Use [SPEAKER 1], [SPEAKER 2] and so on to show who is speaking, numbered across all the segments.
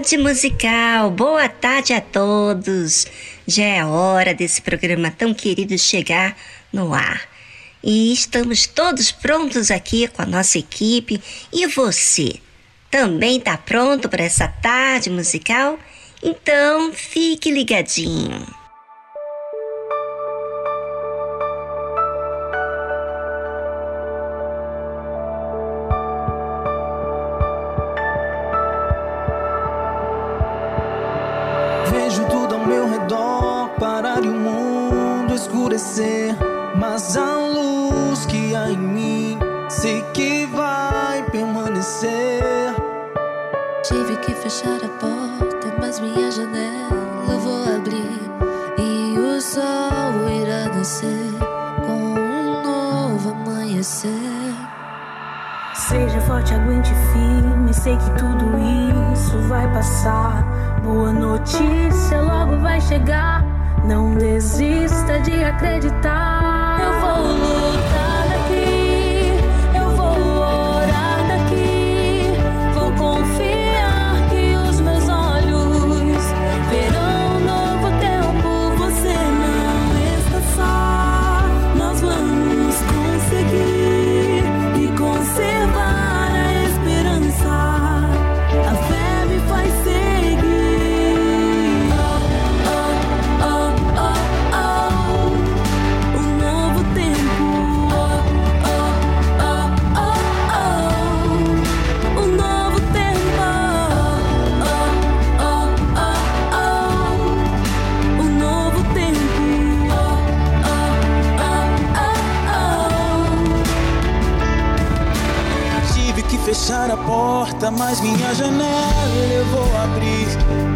[SPEAKER 1] Tarde musical. Boa tarde a todos. Já é hora desse programa tão querido chegar no ar. E estamos todos prontos aqui com a nossa equipe. E você? Também está pronto para essa tarde musical? Então fique ligadinho.
[SPEAKER 2] Tive que fechar a porta, mas minha janela vou abrir e o sol irá nascer com um novo amanhecer.
[SPEAKER 3] Seja forte, aguente firme, sei que tudo isso vai passar. Boa notícia logo vai chegar. Não desista de acreditar.
[SPEAKER 4] A porta, mas minha janela eu vou abrir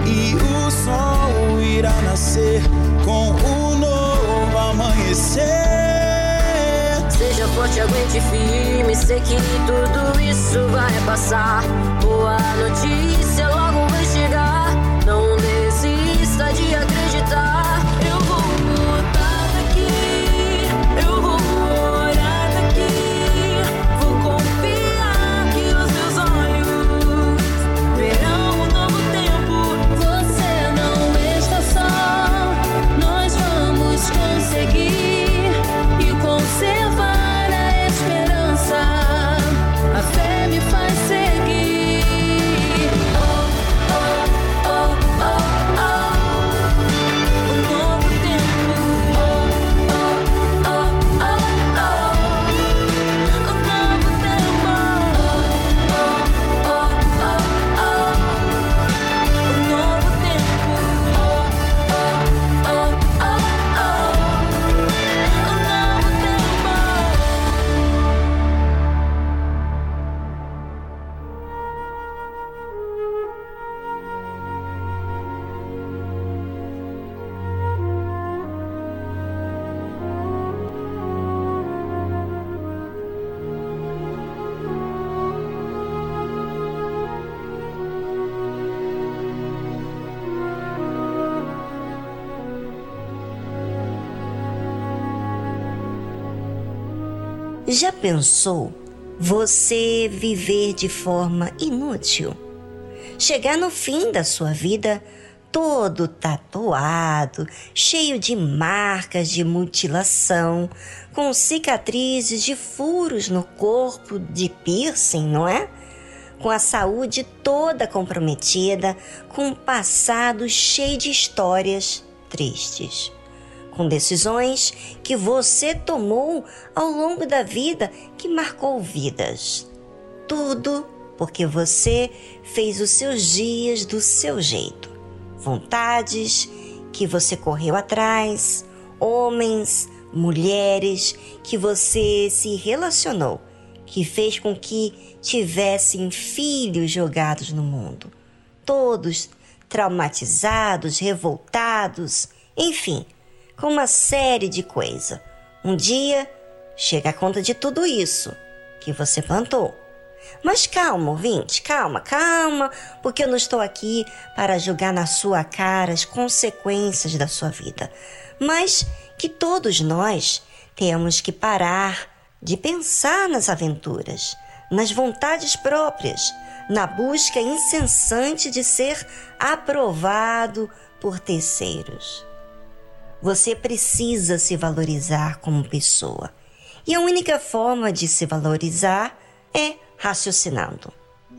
[SPEAKER 4] e o sol irá nascer com um novo amanhecer.
[SPEAKER 3] Seja forte, aguente firme, sei que tudo isso vai passar. Boa notícia logo vai chegar. Não desista
[SPEAKER 1] pensou você viver de forma inútil? Chegar no fim da sua vida todo tatuado, cheio de marcas de mutilação, com cicatrizes de furos no corpo, de piercing, não é? Com a saúde toda comprometida, com um passado cheio de histórias tristes com decisões que você tomou ao longo da vida que marcou vidas. Tudo porque você fez os seus dias do seu jeito. Vontades que você correu atrás, homens, mulheres que você se relacionou, que fez com que tivessem filhos jogados no mundo. Todos traumatizados, revoltados, enfim, com uma série de coisas. Um dia chega a conta de tudo isso que você plantou. Mas calma, ouvinte, calma, calma, porque eu não estou aqui para julgar na sua cara as consequências da sua vida. Mas que todos nós temos que parar de pensar nas aventuras, nas vontades próprias, na busca incessante de ser aprovado por terceiros. Você precisa se valorizar como pessoa. E a única forma de se valorizar é raciocinando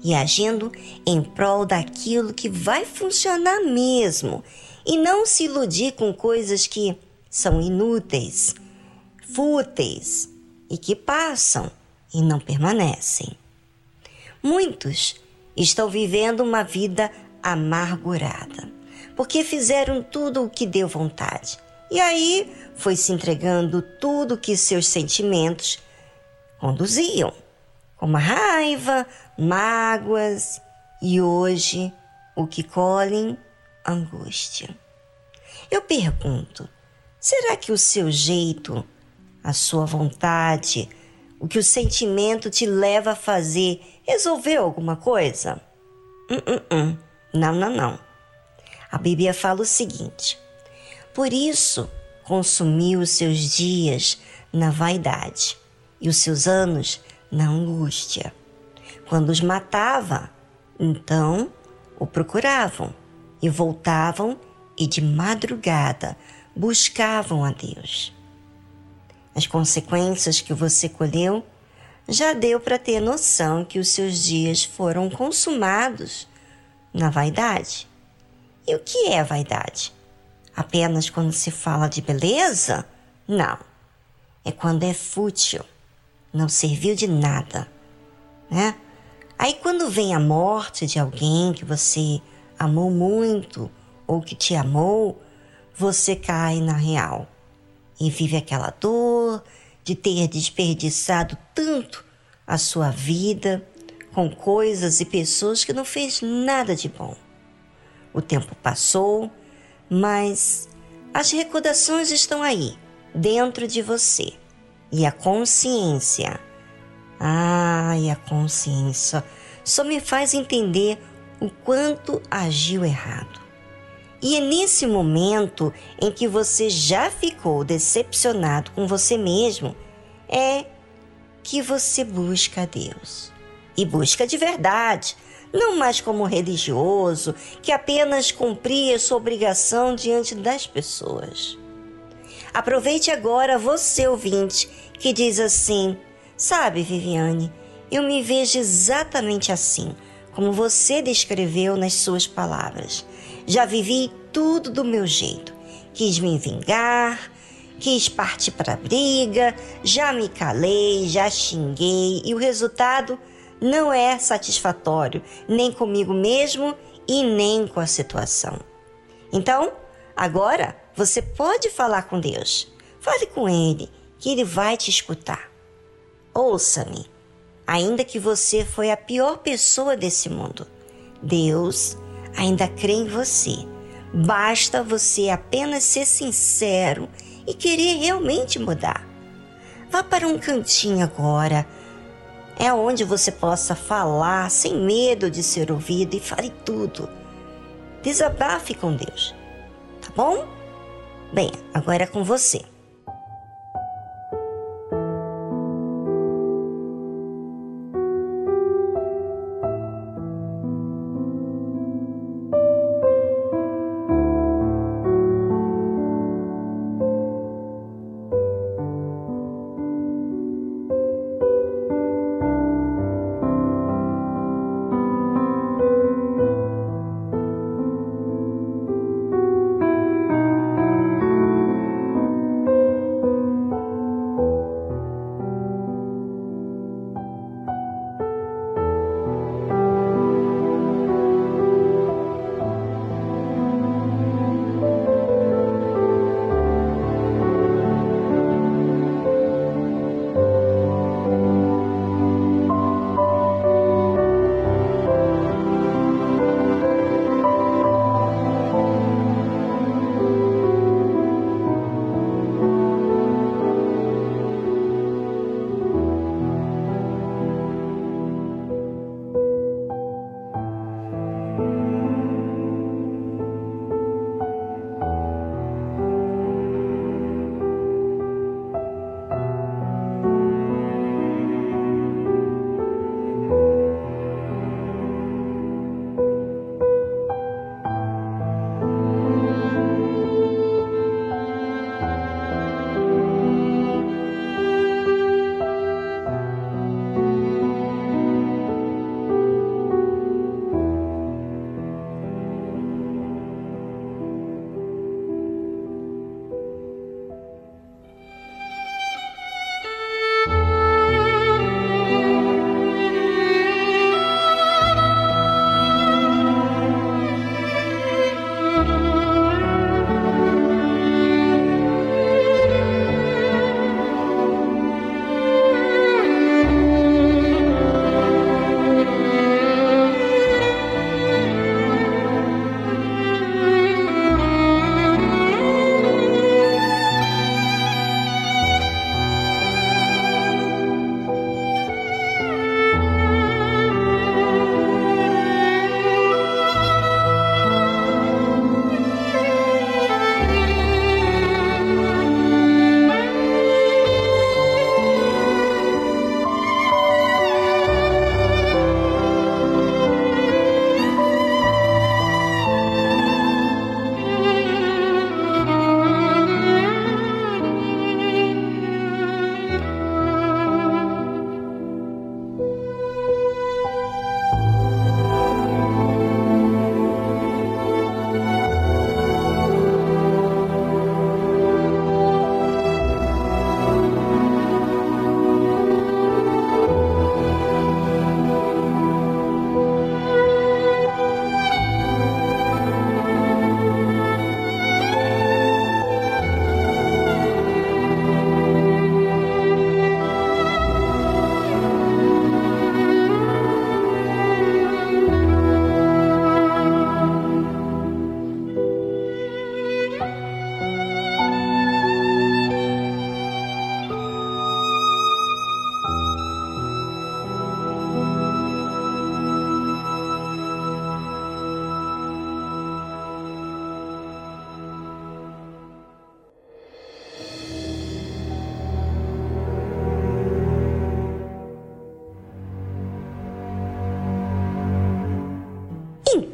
[SPEAKER 1] e agindo em prol daquilo que vai funcionar mesmo e não se iludir com coisas que são inúteis, fúteis e que passam e não permanecem. Muitos estão vivendo uma vida amargurada porque fizeram tudo o que deu vontade e aí foi se entregando tudo que seus sentimentos conduziam, como a raiva, mágoas e hoje o que colhem, angústia. Eu pergunto: será que o seu jeito, a sua vontade, o que o sentimento te leva a fazer resolveu alguma coisa? Hum, hum, hum. Não, não, não. A Bíblia fala o seguinte: por isso, consumiu os seus dias na vaidade e os seus anos na angústia. Quando os matava, então o procuravam e voltavam e de madrugada buscavam a Deus. As consequências que você colheu já deu para ter noção que os seus dias foram consumados na vaidade. E o que é vaidade? Apenas quando se fala de beleza? Não. É quando é fútil, não serviu de nada, né? Aí quando vem a morte de alguém que você amou muito ou que te amou, você cai na real e vive aquela dor de ter desperdiçado tanto a sua vida com coisas e pessoas que não fez nada de bom. O tempo passou, mas as recordações estão aí, dentro de você. E a consciência. Ai, a consciência só me faz entender o quanto agiu errado. E é nesse momento em que você já ficou decepcionado com você mesmo, é que você busca Deus. E busca de verdade, não mais como religioso que apenas cumpria sua obrigação diante das pessoas. Aproveite agora você, ouvinte, que diz assim: Sabe, Viviane, eu me vejo exatamente assim, como você descreveu nas suas palavras. Já vivi tudo do meu jeito. Quis me vingar, quis partir para a briga, já me calei, já xinguei e o resultado não é satisfatório, nem comigo mesmo e nem com a situação. Então, agora você pode falar com Deus. Fale com Ele, que Ele vai te escutar. Ouça-me, ainda que você foi a pior pessoa desse mundo. Deus ainda crê em você. Basta você apenas ser sincero e querer realmente mudar. Vá para um cantinho agora, é onde você possa falar sem medo de ser ouvido e fale tudo. Desabafe com Deus, tá bom? Bem, agora é com você.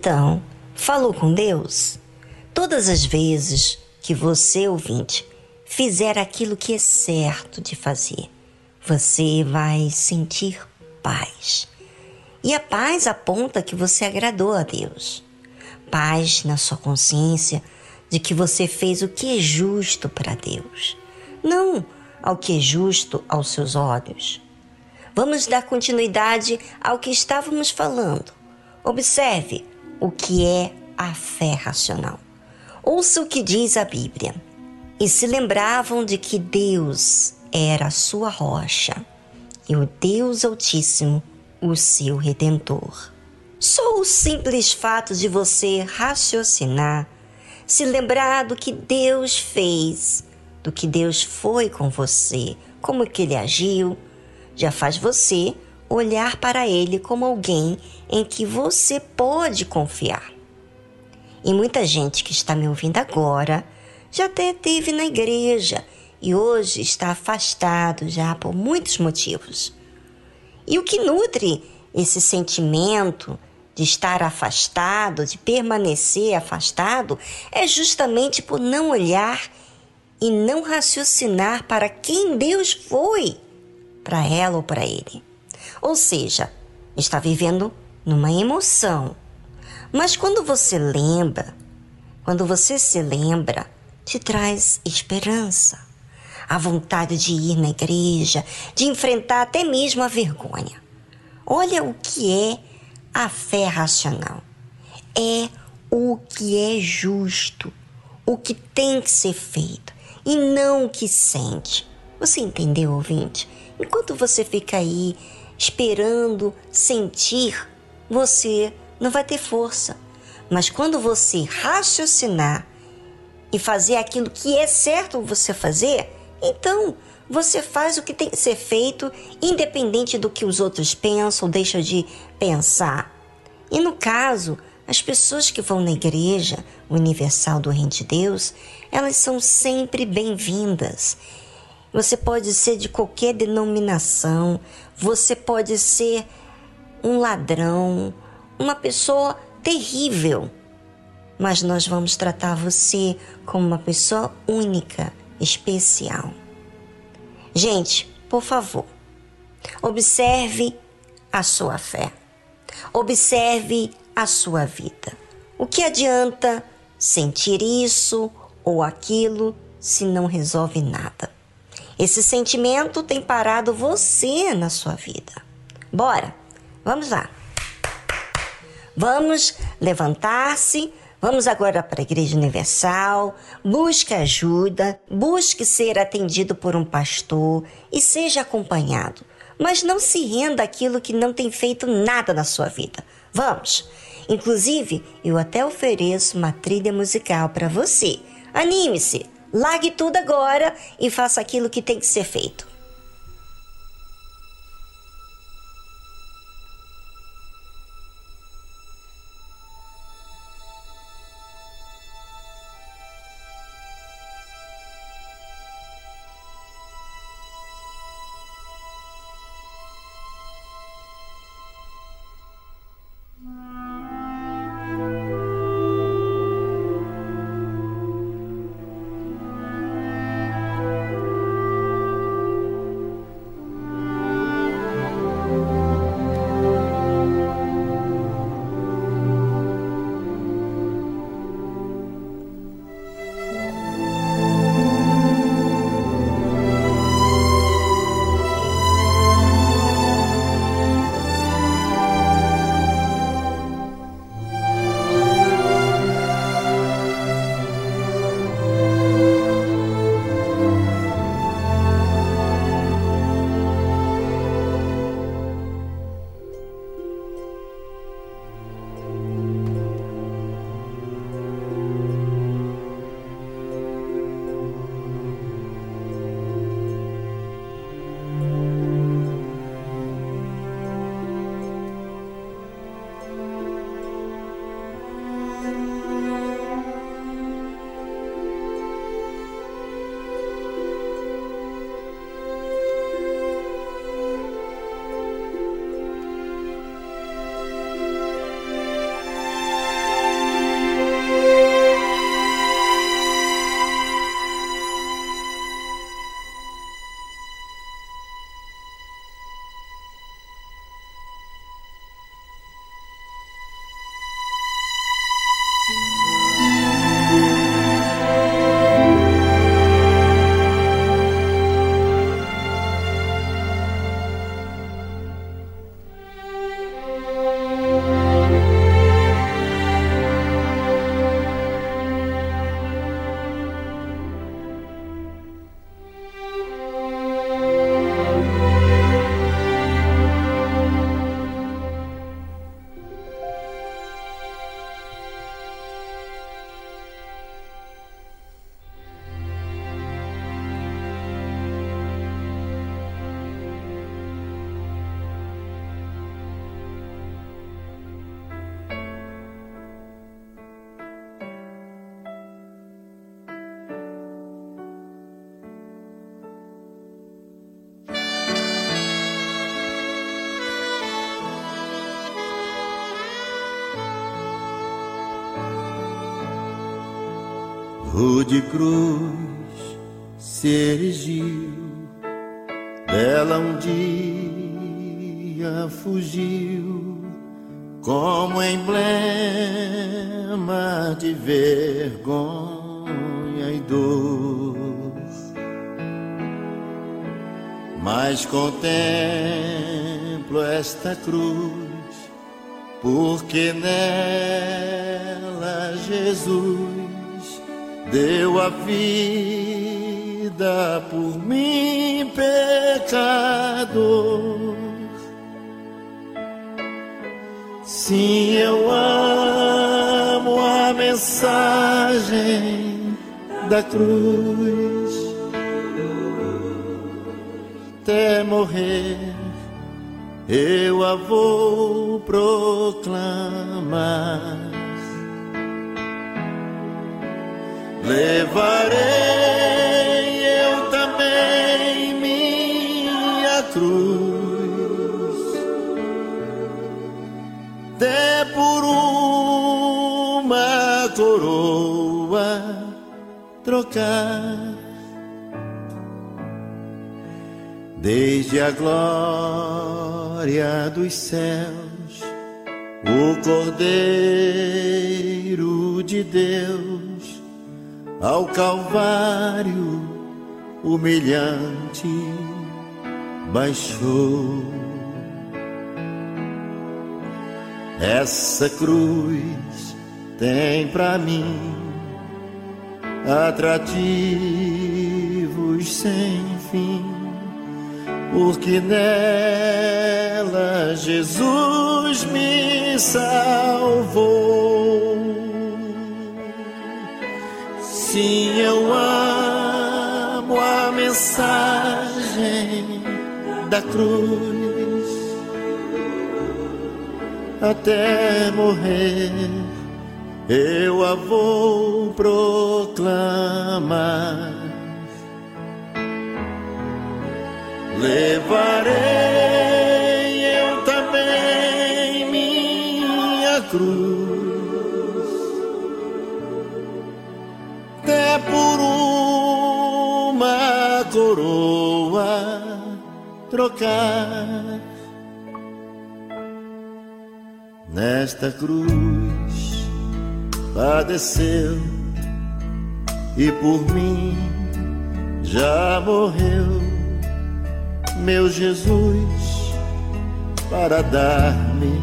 [SPEAKER 1] Então, falou com Deus? Todas as vezes que você, ouvinte, fizer aquilo que é certo de fazer, você vai sentir paz. E a paz aponta que você agradou a Deus. Paz na sua consciência de que você fez o que é justo para Deus, não ao que é justo aos seus olhos. Vamos dar continuidade ao que estávamos falando. Observe o que é a fé racional. Ouça o que diz a Bíblia. E se lembravam de que Deus era a sua rocha e o Deus Altíssimo o seu redentor. Só o simples fato de você raciocinar, se lembrar do que Deus fez, do que Deus foi com você, como que ele agiu, já faz você olhar para ele como alguém em que você pode confiar. E muita gente que está me ouvindo agora já até esteve na igreja e hoje está afastado já por muitos motivos. E o que nutre esse sentimento de estar afastado, de permanecer afastado, é justamente por não olhar e não raciocinar para quem Deus foi, para ela ou para ele. Ou seja, está vivendo numa emoção. Mas quando você lembra, quando você se lembra, te traz esperança, a vontade de ir na igreja, de enfrentar até mesmo a vergonha. Olha o que é a fé racional. É o que é justo, o que tem que ser feito e não o que sente. Você entendeu, ouvinte? Enquanto você fica aí esperando sentir, você não vai ter força. Mas quando você raciocinar e fazer aquilo que é certo você fazer, então você faz o que tem que ser feito, independente do que os outros pensam ou deixam de pensar. E no caso, as pessoas que vão na igreja universal do Reino de Deus, elas são sempre bem-vindas. Você pode ser de qualquer denominação, você pode ser um ladrão, uma pessoa terrível, mas nós vamos tratar você como uma pessoa única, especial. Gente, por favor, observe a sua fé, observe a sua vida. O que adianta sentir isso ou aquilo se não resolve nada? Esse sentimento tem parado você na sua vida. Bora, vamos lá. Vamos levantar-se, vamos agora para a Igreja Universal, busque ajuda, busque ser atendido por um pastor e seja acompanhado. Mas não se renda àquilo que não tem feito nada na sua vida. Vamos! Inclusive, eu até ofereço uma trilha musical para você. Anime-se! Largue tudo agora e faça aquilo que tem que ser feito.
[SPEAKER 5] Rude cruz se erigiu, dela um dia fugiu, como emblema de vergonha e dor. Mas contemplo esta cruz, porque nela deu a vida por mim, pecador. Sim, eu amo a mensagem da cruz. Até morrer, eu a vou proclamar. Levarei eu também minha cruz, até por uma coroa trocar. Desde a glória dos céus, o Cordeiro de Deus, ao Calvário humilhante baixou. Essa cruz tem pra mim atrativos sem fim porque nela Jesus me salvou. Sim, eu amo a mensagem da cruz até morrer. Eu a vou proclamar. Levarei eu também minha cruz, até por uma coroa trocar. Nesta cruz padeceu e por mim já morreu meu Jesus, para dar-me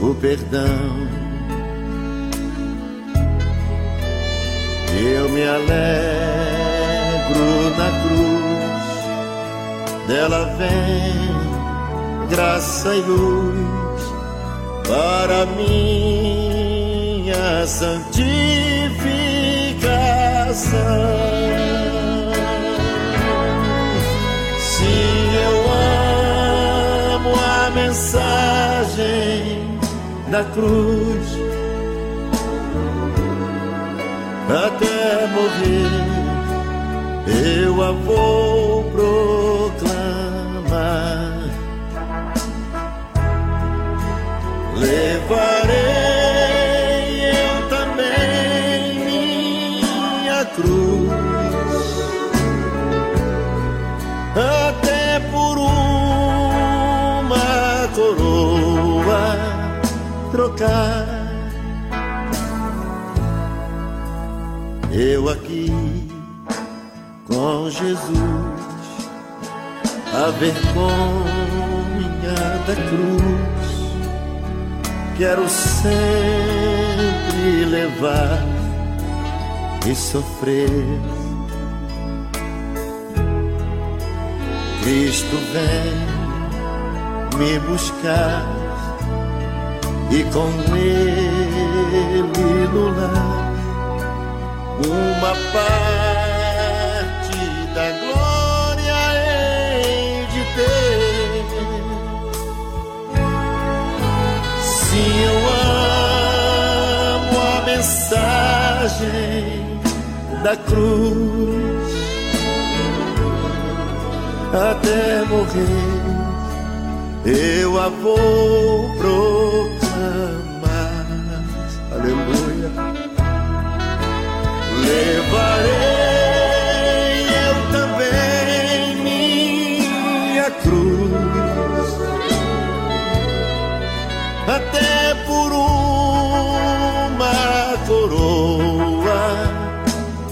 [SPEAKER 5] o perdão. Eu me alegro na cruz, dela vem graça e luz para minha santificação. Sim, eu amo a mensagem da cruz. Até morrer, eu a vou proclamar. Levarei eu também minha cruz até por uma coroa trocar. Jesus, a vergonha da cruz, quero sempre levar e sofrer. Cristo vem me buscar e com Ele no lar uma parte mensagem da cruz até morrer, eu a vou proclamar. Aleluia. levarei eu também minha cruz, até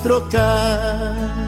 [SPEAKER 5] trocar,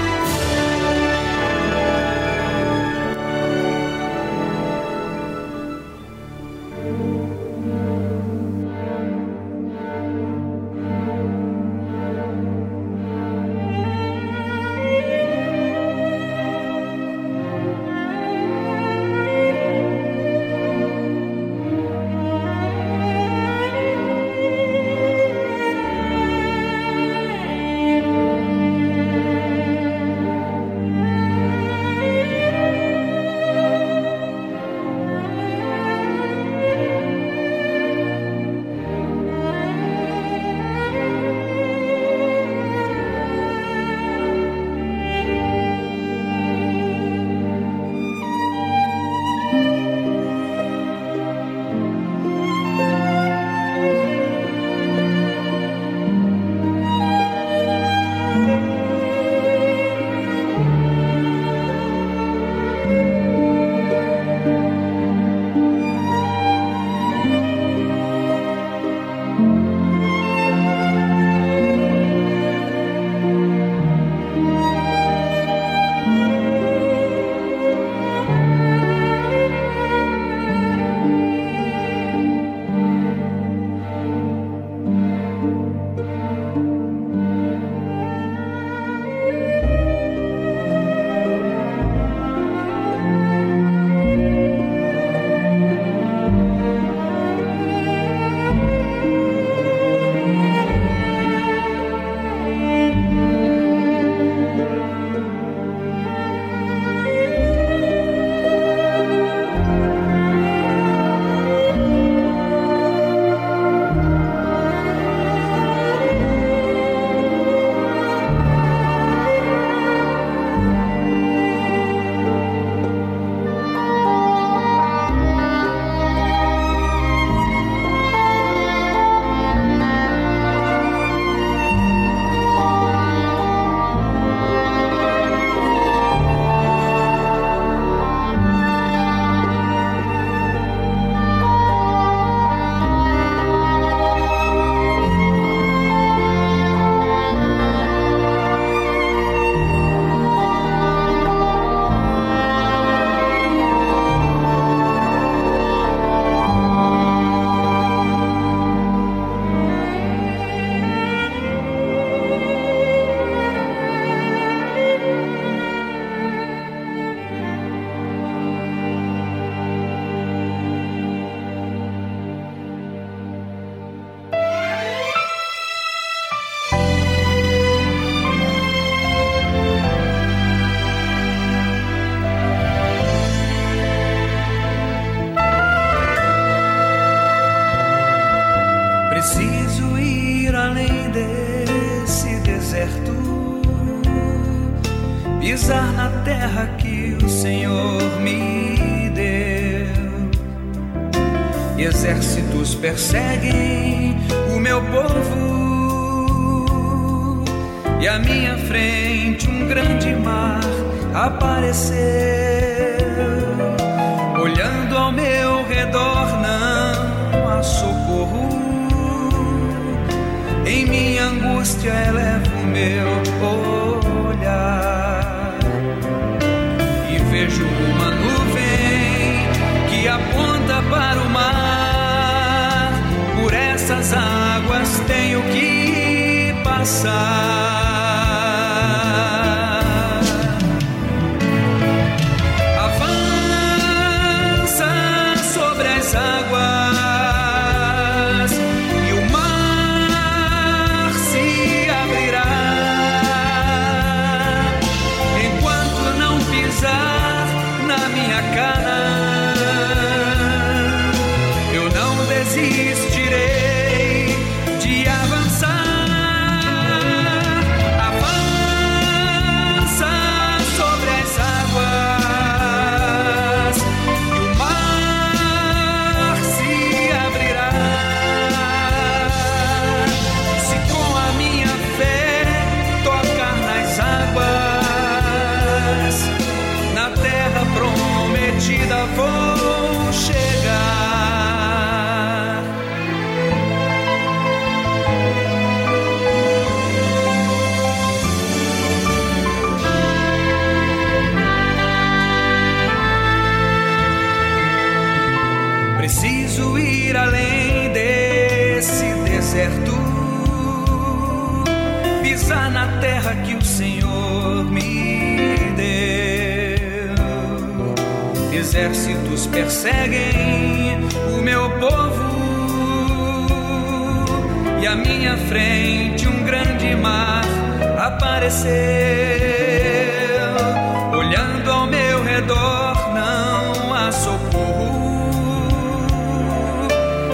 [SPEAKER 6] socorro.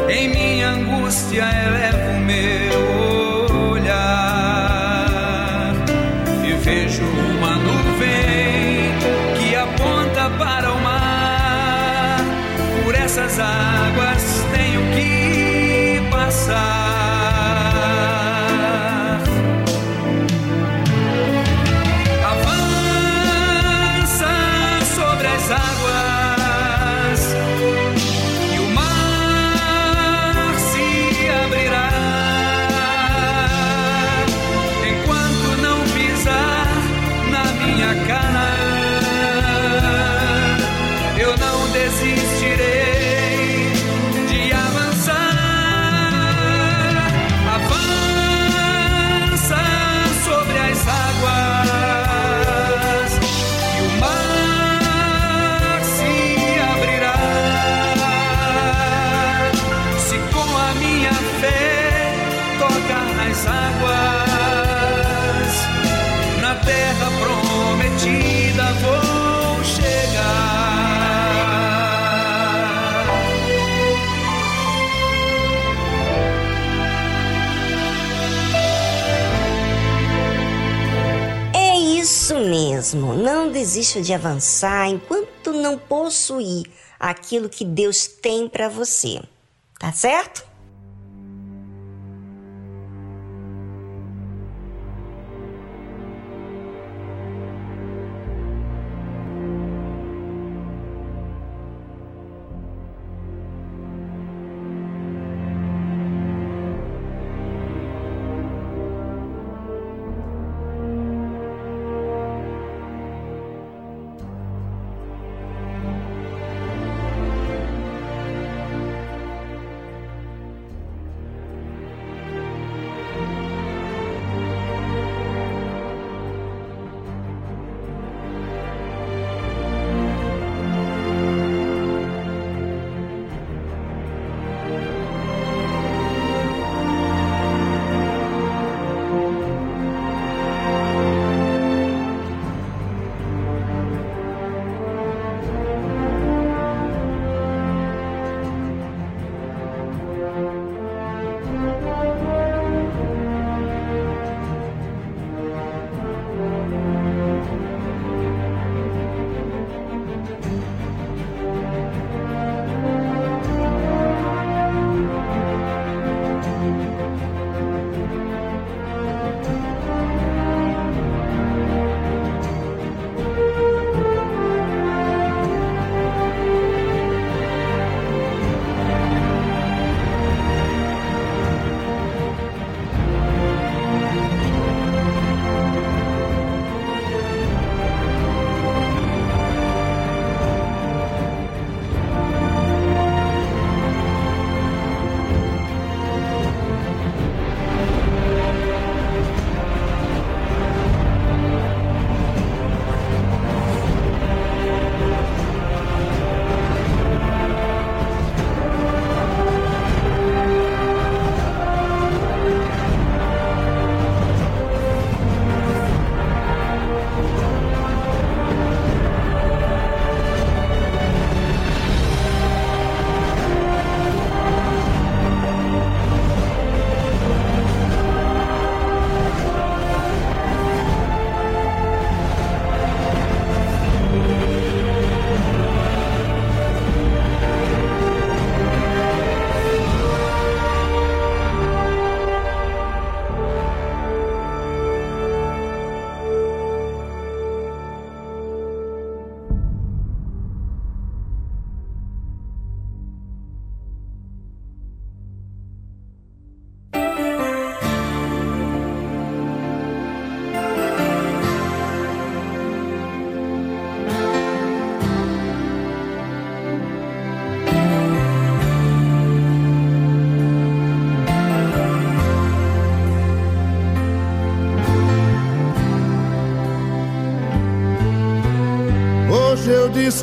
[SPEAKER 6] Em minha angústia elevo meu olhar e vejo uma nuvem que aponta para o mar. Por essas águas tenho que passar.
[SPEAKER 1] mesmo. Não desista de avançar enquanto não possuir aquilo que Deus tem para você. Tá certo?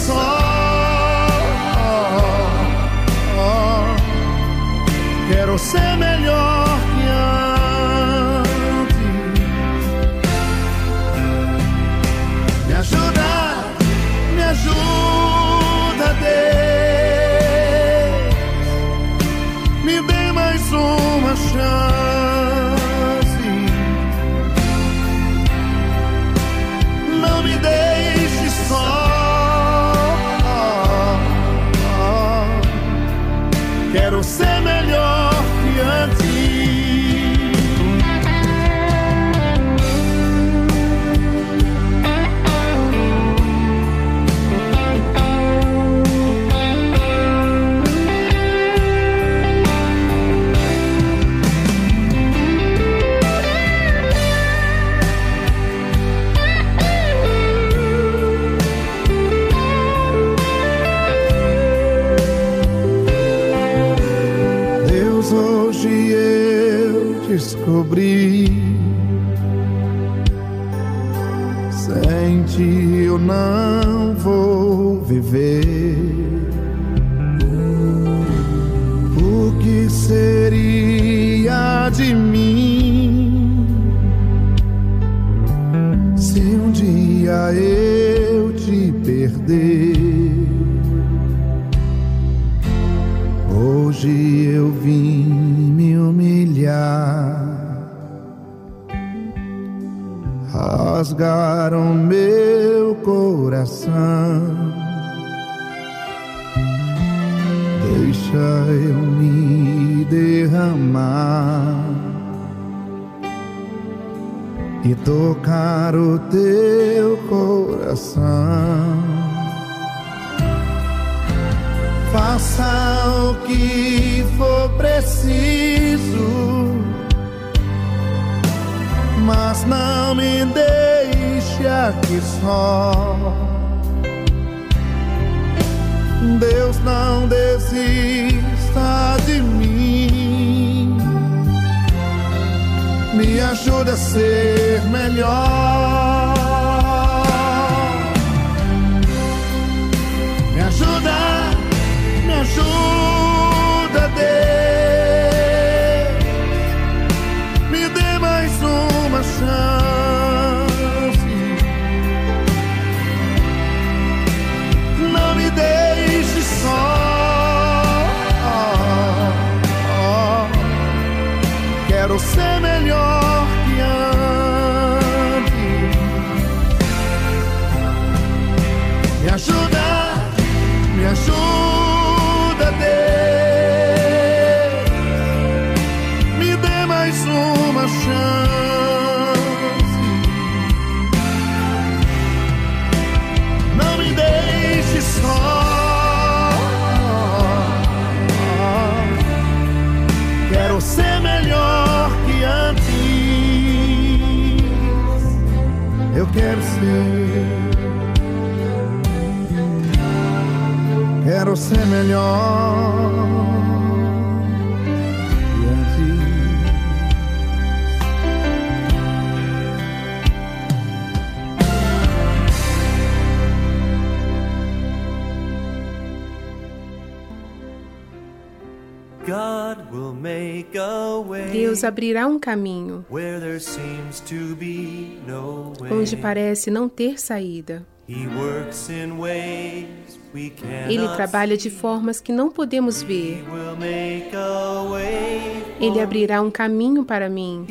[SPEAKER 7] Só. Quero ser melhor eu rasgaram meu coração. Deixa eu me derramar e tocar o teu coração. Faça o aqui só. Deus não desista de mim. Me ajuda a ser melhor. Ser melhor que antes.
[SPEAKER 5] God will make a way
[SPEAKER 8] Deus abrirá um caminho
[SPEAKER 5] where there seems to be no way.
[SPEAKER 8] onde parece não ter saída. Ele trabalha de formas que não podemos ver. Ele abrirá um caminho para mim.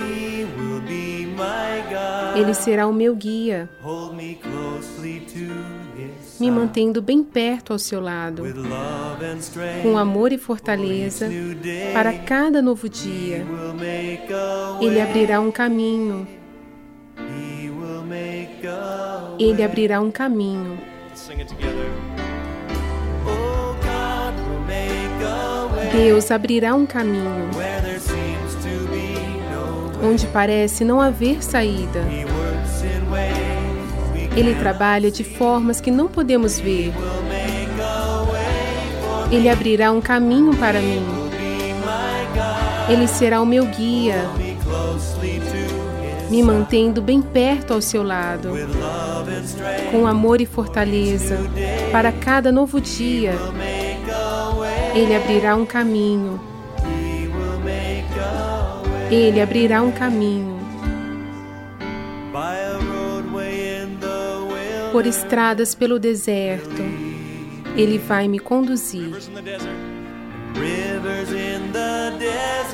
[SPEAKER 8] Ele será o meu guia,
[SPEAKER 5] me
[SPEAKER 8] mantendo bem perto ao seu lado, com amor e fortaleza para cada novo dia. Ele abrirá um caminho. Ele abrirá um caminho.
[SPEAKER 5] Oh,
[SPEAKER 8] Deus abrirá um caminho onde parece não haver saída. Ele trabalha de formas que não podemos ver. Ele abrirá um caminho para mim. Ele será o meu guia,
[SPEAKER 5] me
[SPEAKER 8] mantendo bem perto ao seu lado, com amor e fortaleza para cada novo dia. Ele abrirá um caminho. Ele abrirá um caminho por estradas pelo deserto. Ele vai me conduzir.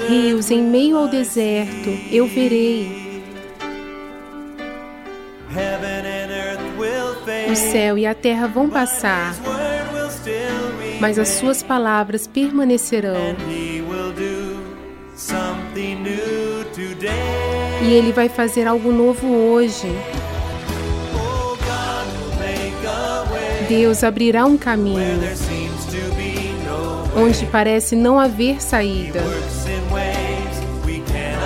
[SPEAKER 8] Rios em meio ao deserto eu verei. O céu e a terra vão passar, mas as suas palavras permanecerão. E ele vai fazer algo novo hoje.
[SPEAKER 5] Oh,
[SPEAKER 8] Deus abrirá um caminho onde parece não haver saída.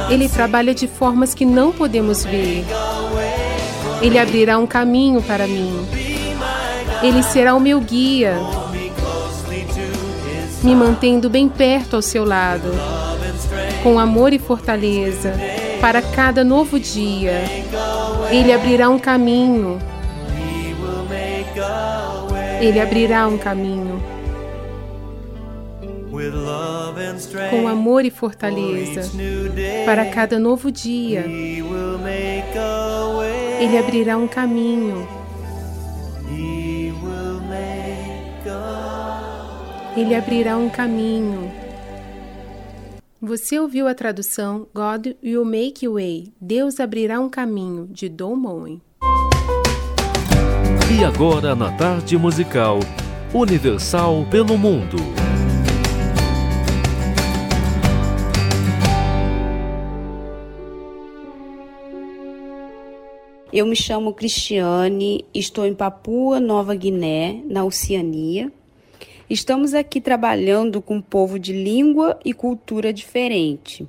[SPEAKER 8] Ele trabalha de formas que não podemos ver. Ele abrirá um caminho para mim. Ele será o meu guia,
[SPEAKER 5] me
[SPEAKER 8] mantendo bem perto ao seu lado, com amor e fortaleza, para cada novo dia. Ele abrirá um caminho, ele abrirá um caminho, com amor e
[SPEAKER 5] for
[SPEAKER 8] fortaleza, para cada novo dia. Ele abrirá um caminho, ele abrirá um caminho. Você ouviu a tradução God will make way, Deus abrirá um caminho, de Don Moen.
[SPEAKER 9] E agora na tarde musical Universal pelo Mundo.
[SPEAKER 10] Eu me chamo Cristiane, estou em Papua Nova Guiné, na Oceania. Estamos aqui trabalhando com um povo de língua e cultura diferente.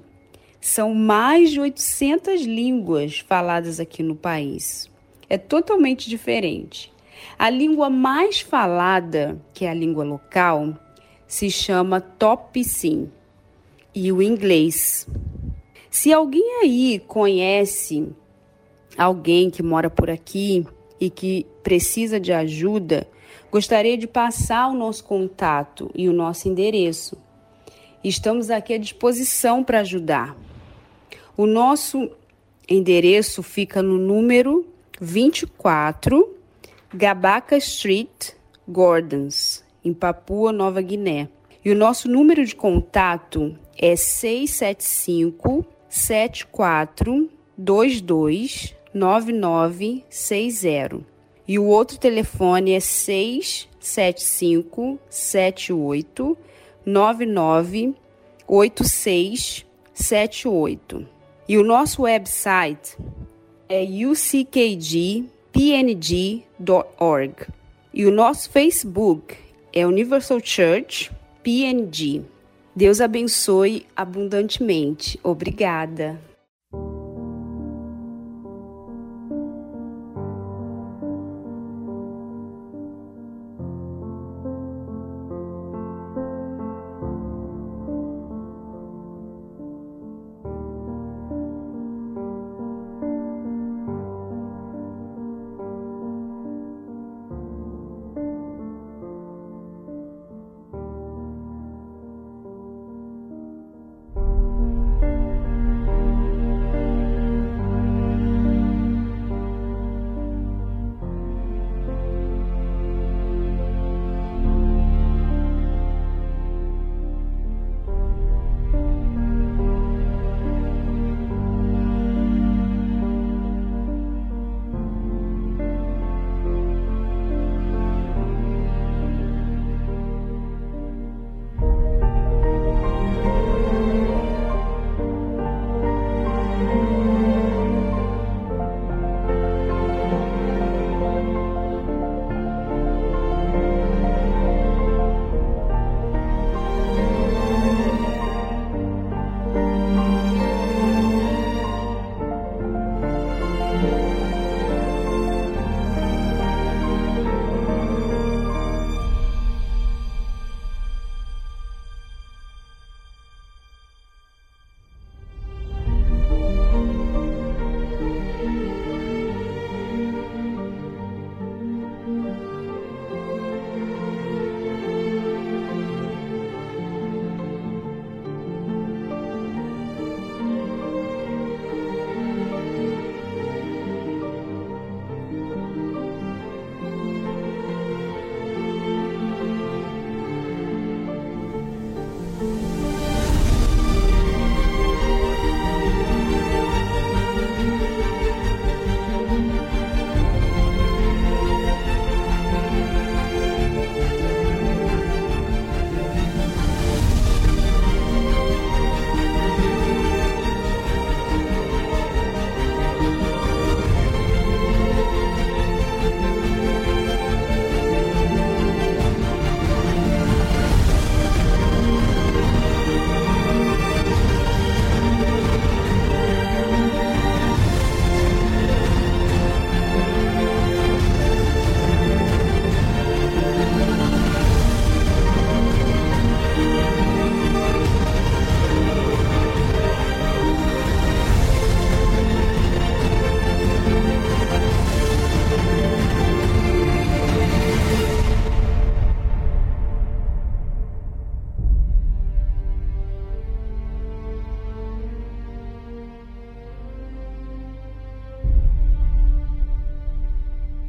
[SPEAKER 10] São mais de 800 línguas faladas aqui no país. É totalmente diferente. A língua mais falada, que é a língua local, se chama Topicim e o inglês. Se alguém aí conhece alguém que mora por aqui e que precisa de ajuda, gostaria de passar o nosso contato e o nosso endereço. Estamos aqui à disposição para ajudar. O nosso endereço fica no número 24, Gabaca Street, Gordons, em Papua Nova Guiné. E o nosso número de contato é 675 7422 9960. E o outro telefone é 675 78 998678. E o nosso website é uckgpng.org. E o nosso Facebook é Universal Church PNG. Deus abençoe abundantemente. Obrigada.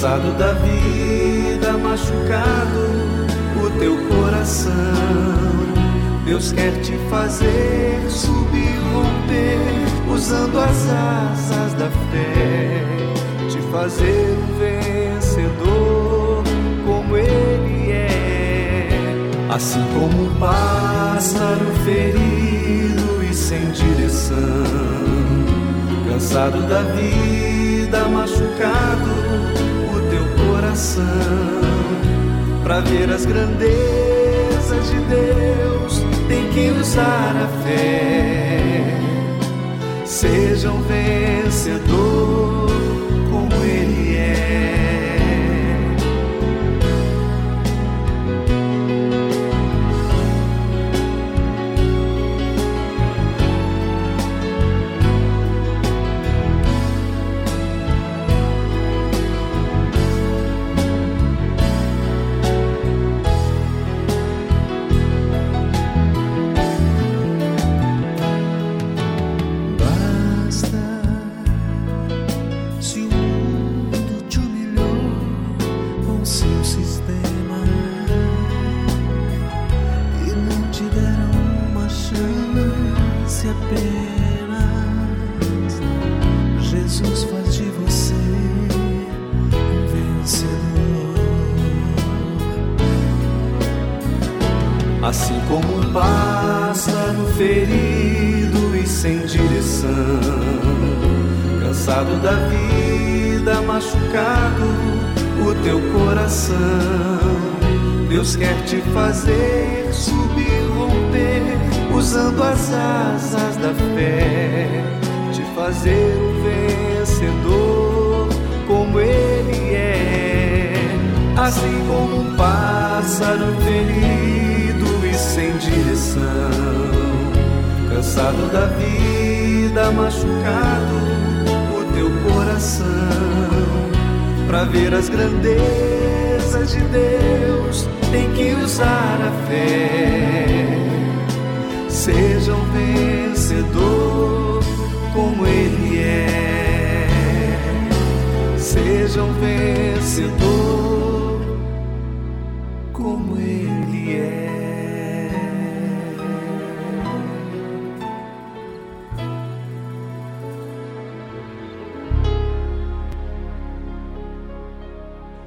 [SPEAKER 6] Cansado da vida, machucado o teu coração. Deus quer te fazer subir, romper, usando as asas da fé, te fazer um vencedor como Ele é. Assim como um pássaro ferido e sem direção, cansado da vida, machucado coração para ver as grandezas de Deus, tem que usar a fé. Seja um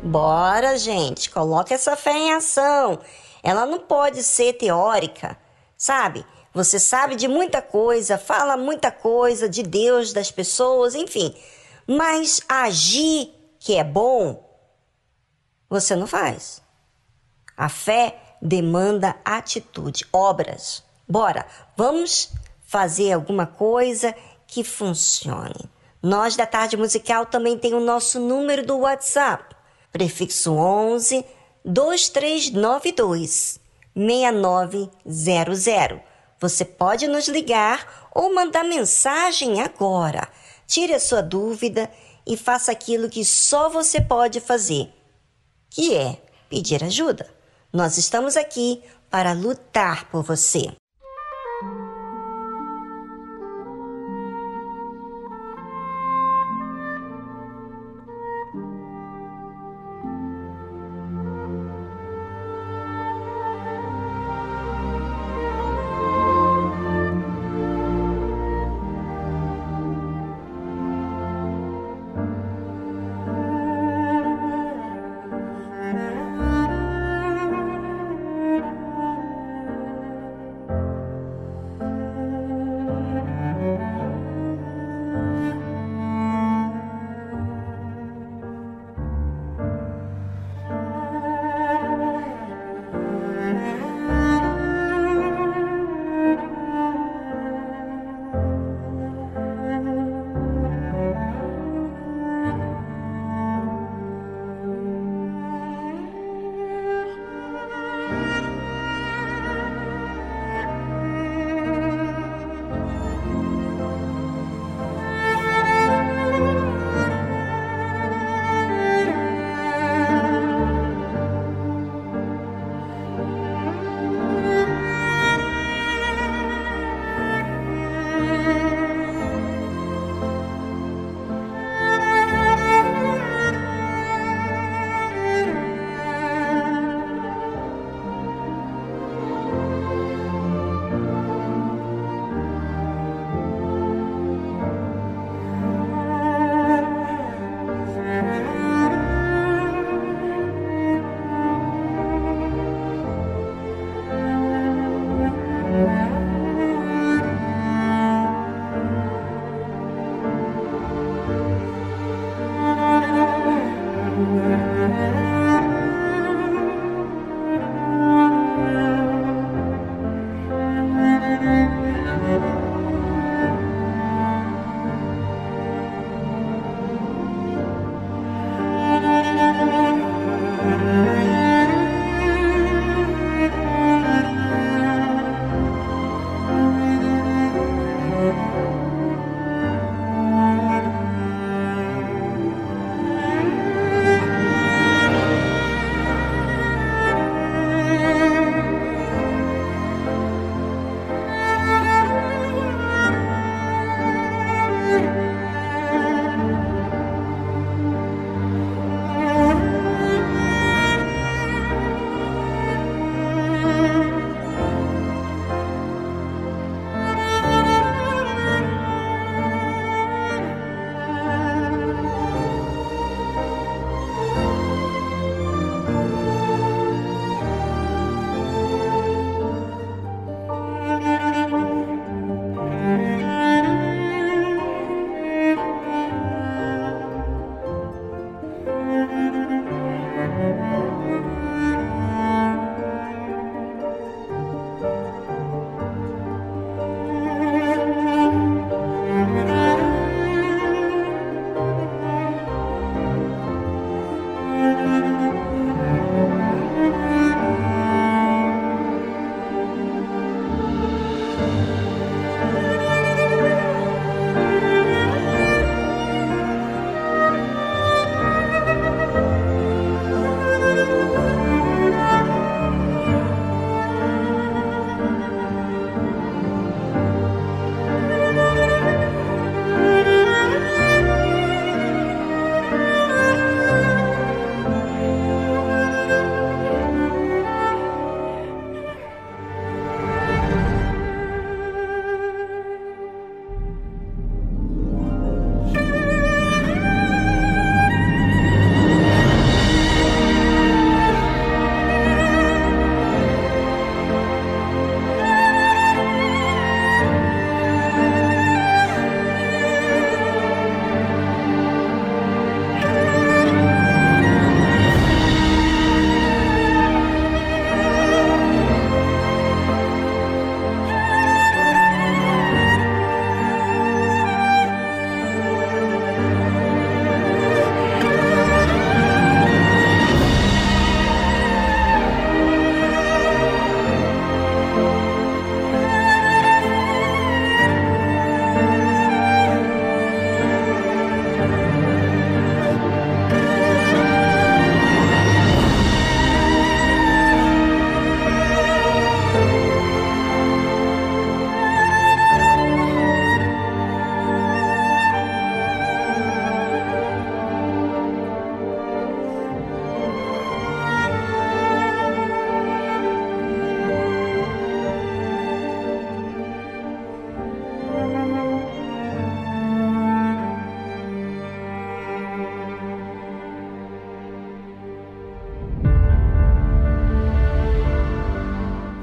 [SPEAKER 1] Bora, gente, coloca essa fé em ação. Ela não pode ser teórica, sabe? Você sabe de muita coisa, fala muita coisa de Deus, das pessoas, enfim. Mas agir que é bom, você não faz. A fé demanda atitude, obras. Bora, vamos fazer alguma coisa que funcione. Nós da Tarde Musical também tem o nosso número do WhatsApp, prefixo 11 2392 6900. Você pode nos ligar ou mandar mensagem agora. Tire a sua dúvida e faça aquilo que só você pode fazer, que é pedir ajuda. Nós estamos aqui para lutar por você.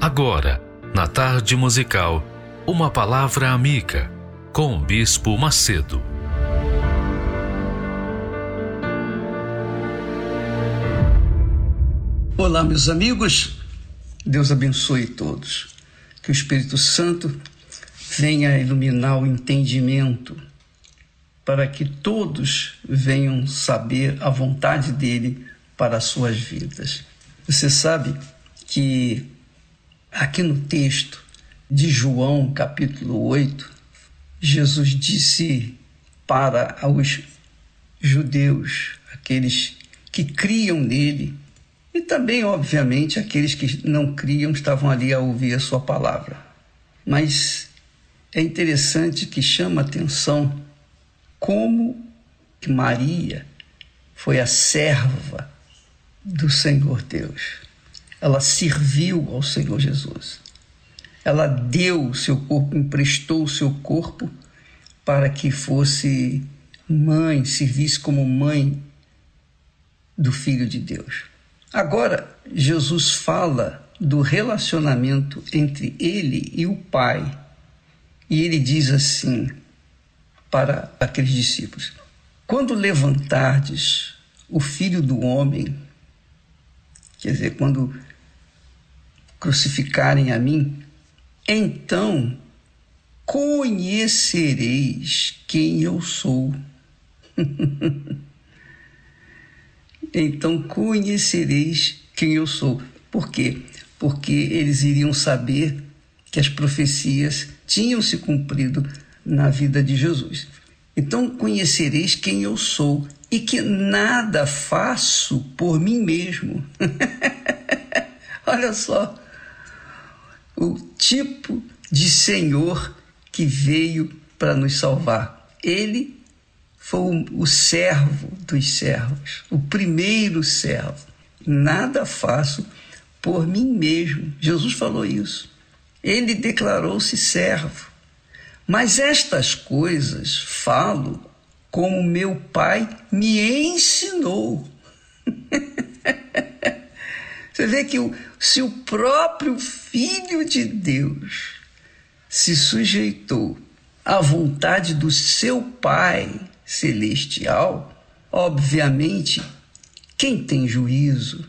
[SPEAKER 9] Agora, na tarde musical, uma palavra amiga com o Bispo Macedo.
[SPEAKER 11] Olá, meus amigos. Deus abençoe todos. Que o Espírito Santo venha iluminar o entendimento para que todos venham saber a vontade dele para as suas vidas. Você sabe que aqui no texto de João, capítulo 8, Jesus disse para os judeus, aqueles que criam nele, e também, obviamente, aqueles que não criam estavam ali a ouvir a sua palavra. Mas é interessante que chama atenção como que Maria foi a serva do Senhor Deus. Ela serviu ao Senhor Jesus. Ela deu o seu corpo, emprestou o seu corpo para que fosse mãe, servisse como mãe do Filho de Deus. Agora, Jesus fala do relacionamento entre ele e o Pai. E ele diz assim para aqueles discípulos: Quando levantardes o filho do homem, quer dizer, quando crucificarem a mim, então conhecereis quem eu sou. então conhecereis quem eu sou. Por quê? Porque eles iriam saber que as profecias tinham se cumprido na vida de Jesus. Então conhecereis quem eu sou e que nada faço por mim mesmo. Olha só o tipo de Senhor que veio para nos salvar. Ele foi o servo dos servos, o primeiro servo. Nada faço por mim mesmo. Jesus falou isso. Ele declarou-se servo. Mas estas coisas falo como meu pai me ensinou. Você vê que se o próprio Filho de Deus se sujeitou à vontade do seu Pai celestial, obviamente, quem tem juízo,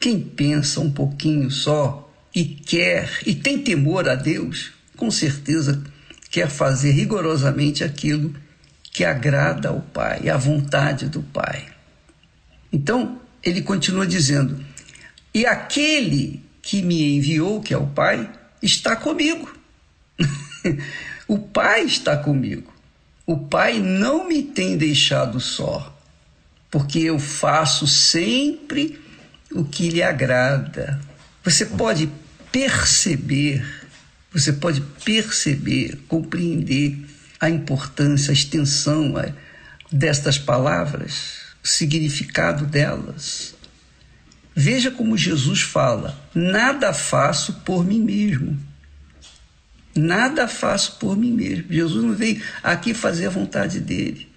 [SPEAKER 11] quem pensa um pouquinho só e quer e tem temor a Deus, com certeza quer fazer rigorosamente aquilo que agrada ao Pai, a vontade do Pai. Então, ele continua dizendo: E aquele que me enviou, que é o Pai, está comigo. o Pai está comigo. O Pai não me tem deixado só, porque eu faço sempre o que lhe agrada. Você pode perceber, você pode perceber, compreender a importância, a extensão destas palavras, o significado delas. Veja como Jesus fala: nada faço por mim mesmo. Nada faço por mim mesmo. Jesus não veio aqui fazer a vontade dele.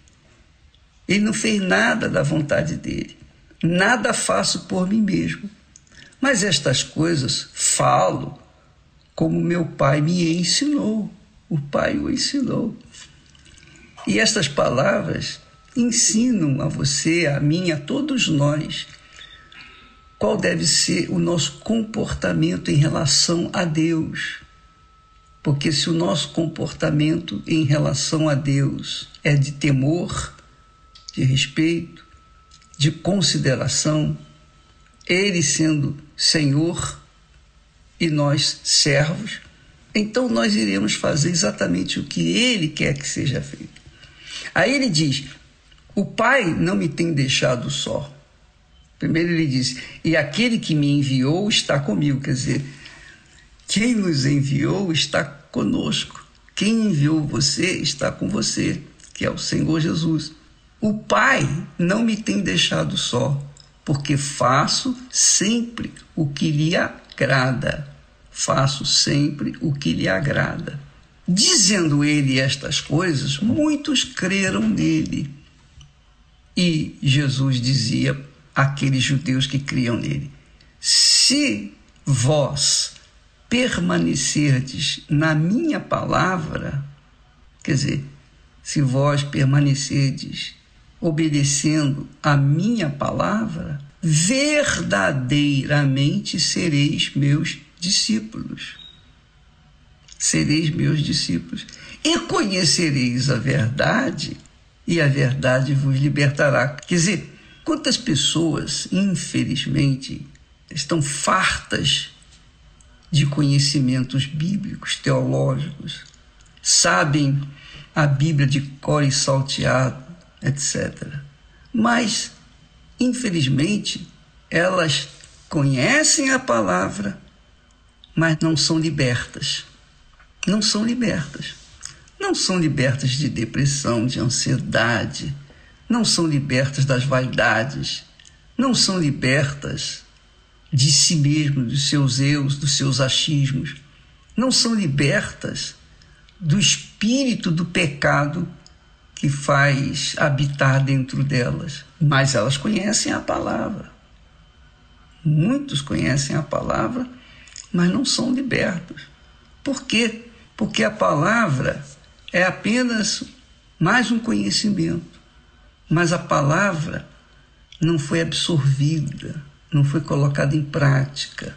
[SPEAKER 11] Ele não fez nada da vontade dele. Nada faço por mim mesmo. Mas estas coisas falo como meu pai me ensinou. O pai o ensinou. E estas palavras ensinam a você, a mim, a todos nós, qual deve ser o nosso comportamento em relação a Deus. Porque se o nosso comportamento em relação a Deus é de temor, de respeito, de consideração, Ele sendo Senhor e nós servos, então nós iremos fazer exatamente o que Ele quer que seja feito. Aí ele diz: O Pai não me tem deixado só. Primeiro ele diz: E aquele que me enviou está comigo. Quer dizer, quem nos enviou está conosco. Quem enviou você está com você, que é o Senhor Jesus. O Pai não me tem deixado só, porque faço sempre o que lhe agrada. Faço sempre o que lhe agrada. Dizendo ele estas coisas, muitos creram nele. E Jesus dizia àqueles judeus que criam nele: Se vós permanecerdes na minha palavra, quer dizer, se vós permanecerdes obedecendo a minha palavra, verdadeiramente sereis meus discípulos. Sereis meus discípulos. E conhecereis a verdade, e a verdade vos libertará. Quer dizer, quantas pessoas, infelizmente, estão fartas de conhecimentos bíblicos, teológicos, sabem a Bíblia de cor e salteado, etc. Mas, infelizmente, elas conhecem a palavra, mas não são libertas. Não são libertas. Não são libertas de depressão, de ansiedade, não são libertas das vaidades, não são libertas de si mesmo, dos seus eus, dos seus achismos, não são libertas do espírito do pecado que faz habitar dentro delas, mas elas conhecem a palavra. Muitos conhecem a palavra, mas não são libertos. Por quê? Porque a palavra é apenas mais um conhecimento, mas a palavra não foi absorvida, não foi colocada em prática.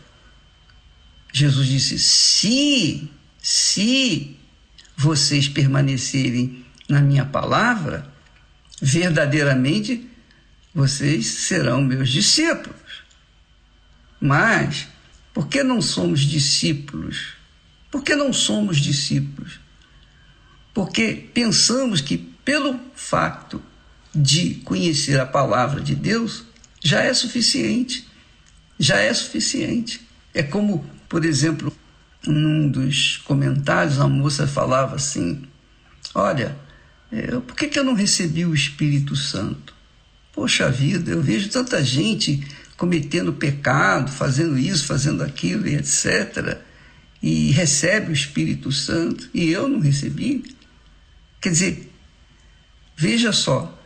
[SPEAKER 11] Jesus disse: se, se vocês permanecerem na minha palavra, verdadeiramente vocês serão meus discípulos. Mas, por que não somos discípulos? Por que não somos discípulos? Porque pensamos que, pelo fato de conhecer a palavra de Deus, já é suficiente. Já é suficiente. É como, por exemplo, num dos comentários, a moça falava assim: Olha, é, por que, que eu não recebi o Espírito Santo? Poxa vida, eu vejo tanta gente cometendo pecado, fazendo isso, fazendo aquilo e etc. E recebe o Espírito Santo e eu não recebi. Quer dizer, veja só,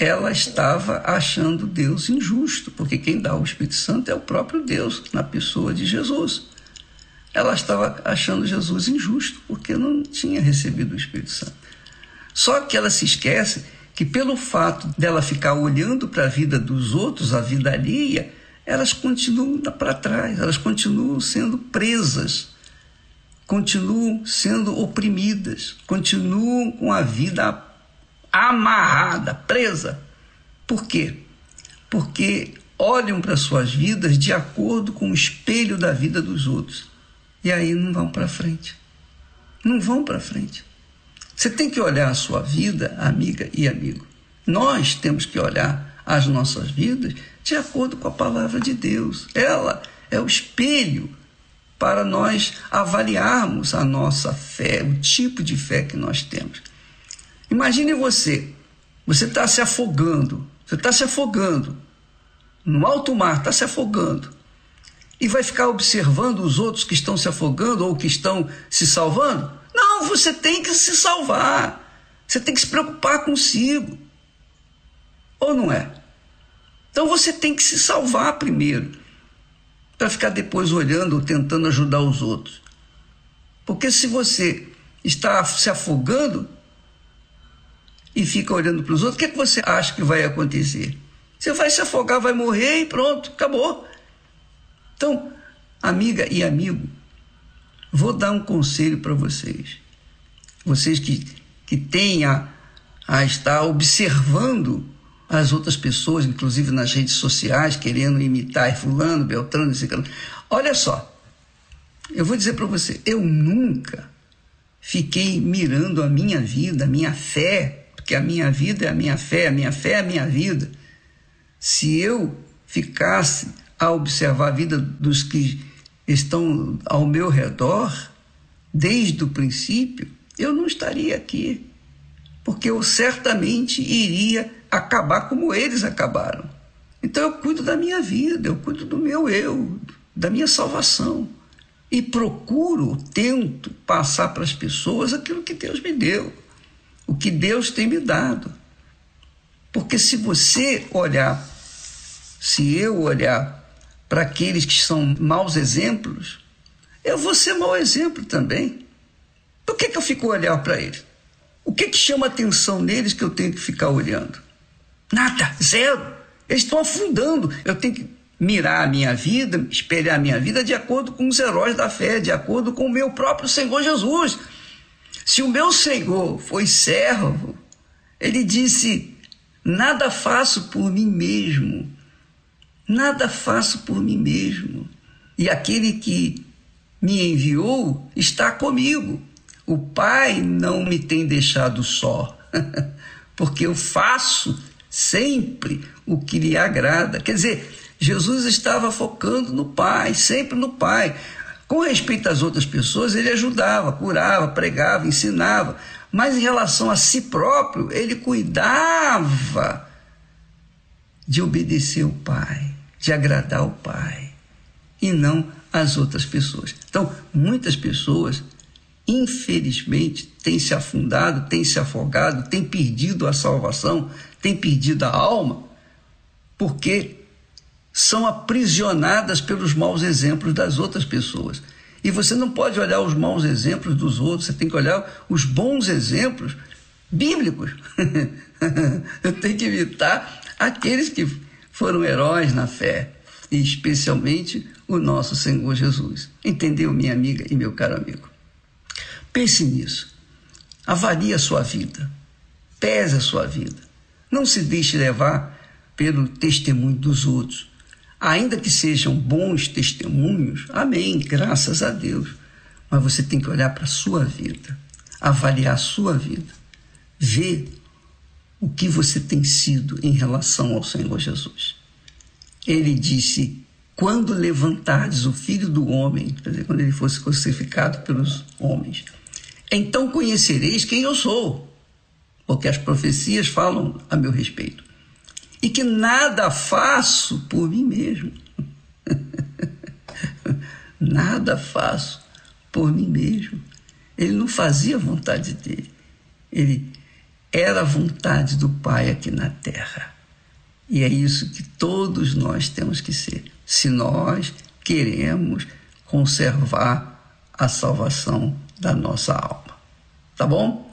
[SPEAKER 11] ela estava achando Deus injusto, porque quem dá o Espírito Santo é o próprio Deus, na pessoa de Jesus. Ela estava achando Jesus injusto, porque não tinha recebido o Espírito Santo. Só que ela se esquece que, pelo fato dela ficar olhando para a vida dos outros, a vida alheia, elas continuam para trás, elas continuam sendo presas, continuam sendo oprimidas, continuam com a vida amarrada, presa. Por quê? Porque olham para suas vidas de acordo com o espelho da vida dos outros. E aí não vão para frente. Não vão para frente. Você tem que olhar a sua vida, amiga e amigo. Nós temos que olhar as nossas vidas de acordo com a palavra de Deus. Ela é o espelho para nós avaliarmos a nossa fé, o tipo de fé que nós temos. Imagine você, você está se afogando, você está se afogando, no alto mar, está se afogando, e vai ficar observando os outros que estão se afogando ou que estão se salvando? Não, você tem que se salvar. Você tem que se preocupar consigo. Ou não é? Então você tem que se salvar primeiro, para ficar depois olhando ou tentando ajudar os outros. Porque se você está se afogando e fica olhando para os outros, o que, é que você acha que vai acontecer? Você vai se afogar, vai morrer e pronto, acabou. Então, amiga e amigo, Vou dar um conselho para vocês. Vocês que, que têm a, a estar observando as outras pessoas, inclusive nas redes sociais, querendo imitar fulano, beltrano, ciclano. Olha só, eu vou dizer para você, eu nunca fiquei mirando a minha vida, a minha fé, porque a minha vida é a minha fé, a minha fé é a minha vida. Se eu ficasse a observar a vida dos que estão ao meu redor desde o princípio, eu não estaria aqui, porque eu certamente iria acabar como eles acabaram. Então eu cuido da minha vida, eu cuido do meu eu, da minha salvação. E procuro, tento passar para as pessoas aquilo que Deus me deu, o que Deus tem me dado. Porque se você olhar, se eu olhar para aqueles que são maus exemplos, eu vou ser mau exemplo também. Por que, que eu fico olhando para eles? O que, que chama atenção neles que eu tenho que ficar olhando? Nada, zero. Eles estão afundando. Eu tenho que mirar a minha vida, espelhar a minha vida de acordo com os heróis da fé, de acordo com o meu próprio Senhor Jesus. Se o meu Senhor foi servo, ele disse: Nada faço por mim mesmo, nada faço por mim mesmo. E aquele que me enviou está comigo. O Pai não me tem deixado só, porque eu faço sempre o que lhe agrada. Quer dizer, Jesus estava focando no Pai, sempre no Pai. Com respeito às outras pessoas, ele ajudava, curava, pregava, ensinava, mas em relação a si próprio, ele cuidava de obedecer o Pai, de agradar o Pai, e não as outras pessoas. Então, muitas pessoas infelizmente, tem se afundado, tem se afogado, tem perdido a salvação, tem perdido a alma, porque são aprisionadas pelos maus exemplos das outras pessoas. E você não pode olhar os maus exemplos dos outros, você tem que olhar os bons exemplos bíblicos. Eu tenho que evitar aqueles que foram heróis na fé, e especialmente o nosso Senhor Jesus. Entendeu, minha amiga e meu caro amigo? Pense nisso. Avalie a sua vida. Pese a sua vida. Não se deixe levar pelo testemunho dos outros. Ainda que sejam bons testemunhos, amém, graças a Deus. Mas você tem que olhar para a sua vida, avaliar a sua vida, ver o que você tem sido em relação ao Senhor Jesus. Ele disse: quando levantardes o filho do homem, quer dizer, quando ele fosse crucificado pelos homens, então conhecereis quem eu sou, porque as profecias falam a meu respeito. E que nada faço por mim mesmo. nada faço por mim mesmo. Ele não fazia a vontade dele. Ele era a vontade do Pai aqui na terra. E é isso que todos nós temos que ser, se nós queremos conservar a salvação da nossa alma. Tá bom?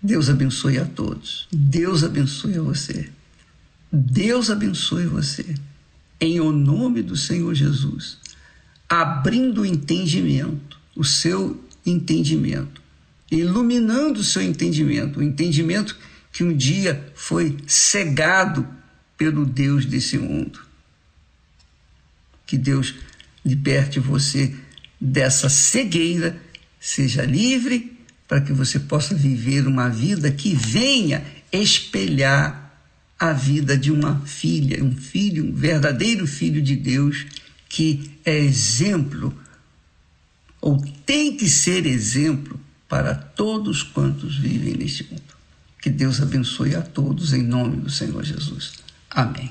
[SPEAKER 11] Deus abençoe a todos. Deus abençoe a você. Deus abençoe você. Em o nome do Senhor Jesus. Abrindo o entendimento, o seu entendimento. Iluminando o seu entendimento. O entendimento que um dia foi cegado pelo Deus desse mundo. Que Deus liberte você dessa cegueira seja livre para que você possa viver uma vida que venha espelhar a vida de uma filha, um filho, um verdadeiro filho de Deus que é exemplo ou tem que ser exemplo para todos quantos vivem neste mundo. Que Deus abençoe a todos em nome do Senhor Jesus. Amém.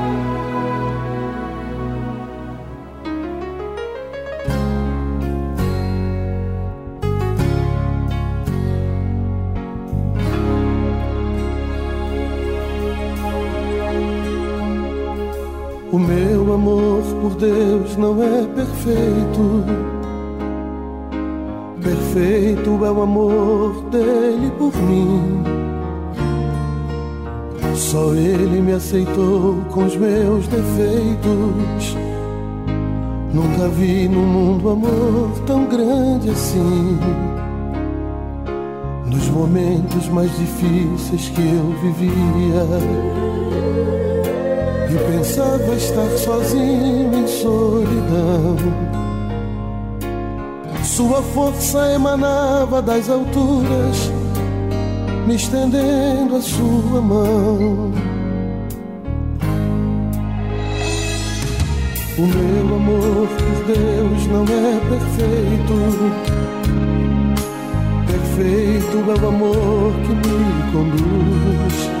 [SPEAKER 12] O meu amor por Deus não é perfeito. Perfeito é o amor dele por mim. Só ele me aceitou com os meus defeitos. Nunca vi no mundo amor tão grande assim. Nos momentos mais difíceis que eu vivia. E pensava estar sozinho em solidão. Sua força emanava das alturas, me estendendo a sua mão. O meu amor por Deus não é perfeito. Perfeito é o amor que me conduz.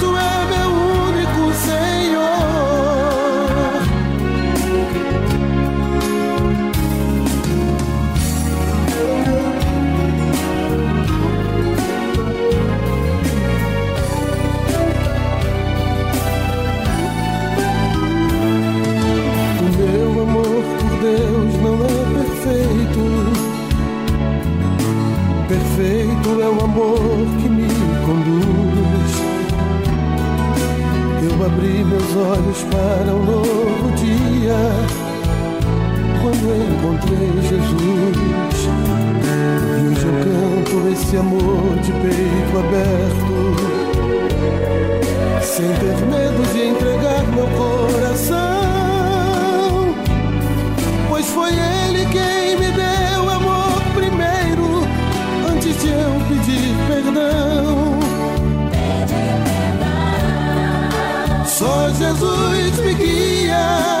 [SPEAKER 12] meus olhos para um novo dia quando encontrei Jesus. E hoje eu canto esse amor de peito aberto sem ter medo de entregar meu coração, pois foi Ele quem Só Jesus me guia,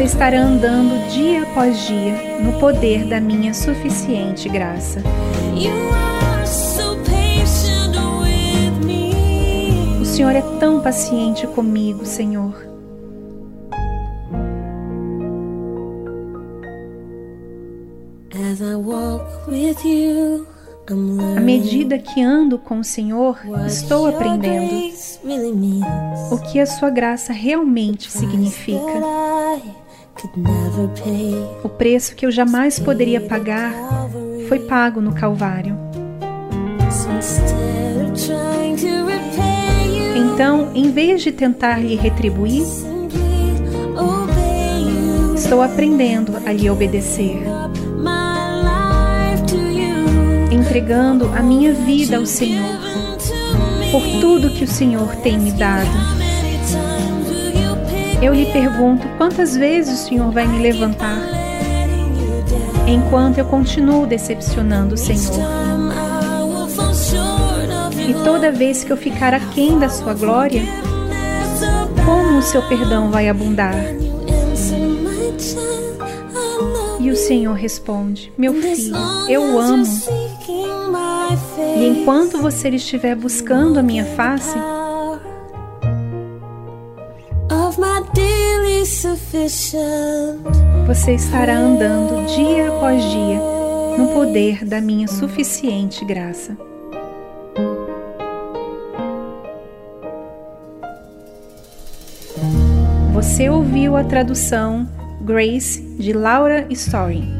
[SPEAKER 3] você estará andando dia após dia no poder da minha suficiente graça. O Senhor é tão paciente comigo, Senhor. À medida que ando com o Senhor, estou aprendendo o que a sua graça realmente significa. O preço que eu jamais poderia pagar foi pago no Calvário. Então, em vez de tentar lhe retribuir, estou aprendendo a lhe obedecer entregando a minha vida ao Senhor, por tudo que o Senhor tem me dado. Eu lhe pergunto quantas vezes o Senhor vai me levantar, enquanto eu continuo decepcionando o Senhor. E toda vez que eu ficar aquém da sua glória, como o seu perdão vai abundar? E o Senhor responde: Meu filho, eu o amo. E enquanto você estiver buscando a minha face, você estará andando dia após dia no poder da minha suficiente graça. Você ouviu a tradução Grace de Laura Story.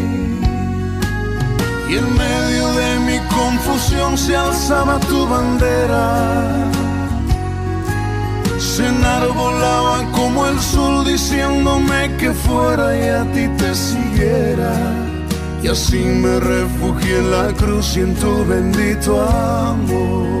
[SPEAKER 13] Y en medio de mi confusión se alzaba tu bandera. Se enarbolaba como el sol diciéndome que fuera y a ti te siguiera. Y así me refugié en la cruz y en tu bendito amor.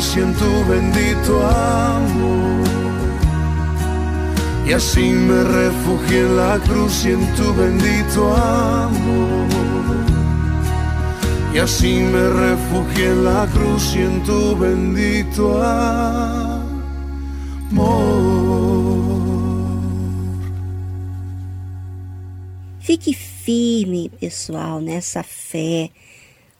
[SPEAKER 13] Cruz y en tu bendito amor. Y así me refugié en la cruz y en tu bendito amor. Y así me refugié en la cruz y en tu bendito amor.
[SPEAKER 1] Fique firme, pessoal, nessa fé.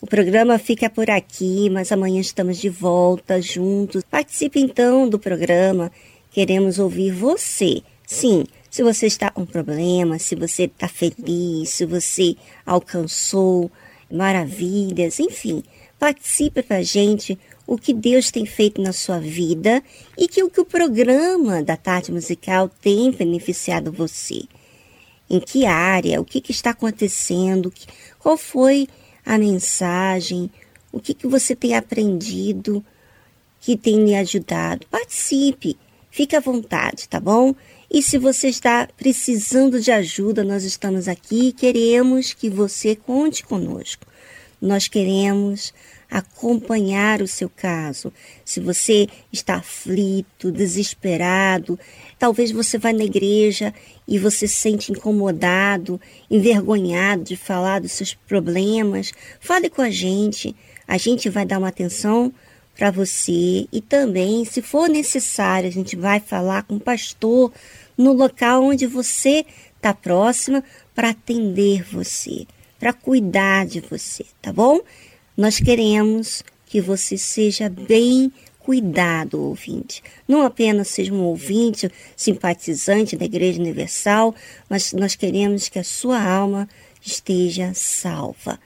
[SPEAKER 1] O programa fica por aqui, mas amanhã estamos de volta juntos. Participe então do programa. Queremos ouvir você. Sim, se você está com problema, se você está feliz, se você alcançou maravilhas, enfim, participe para a gente o que Deus tem feito na sua vida e que o que o programa da Tarde Musical tem beneficiado você. Em que área, o que, que está acontecendo, qual foi a mensagem, o que, que você tem aprendido que tem lhe ajudado. Participe, fique à vontade, tá bom? E se você está precisando de ajuda, nós estamos aqui e queremos que você conte conosco. Nós queremos acompanhar o seu caso. Se você está aflito, desesperado, talvez você vá na igreja e você se sente incomodado, envergonhado de falar dos seus problemas, fale com a gente. A gente vai dar uma atenção para você e também, se for necessário, a gente vai falar com o pastor no local onde você está próxima para atender você, para cuidar de você, tá bom? Nós queremos que você seja bem cuidado, ouvinte. Não apenas seja um ouvinte, simpatizante da Igreja Universal, mas nós queremos que a sua alma esteja salva.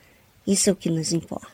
[SPEAKER 1] Isso é o que nos importa.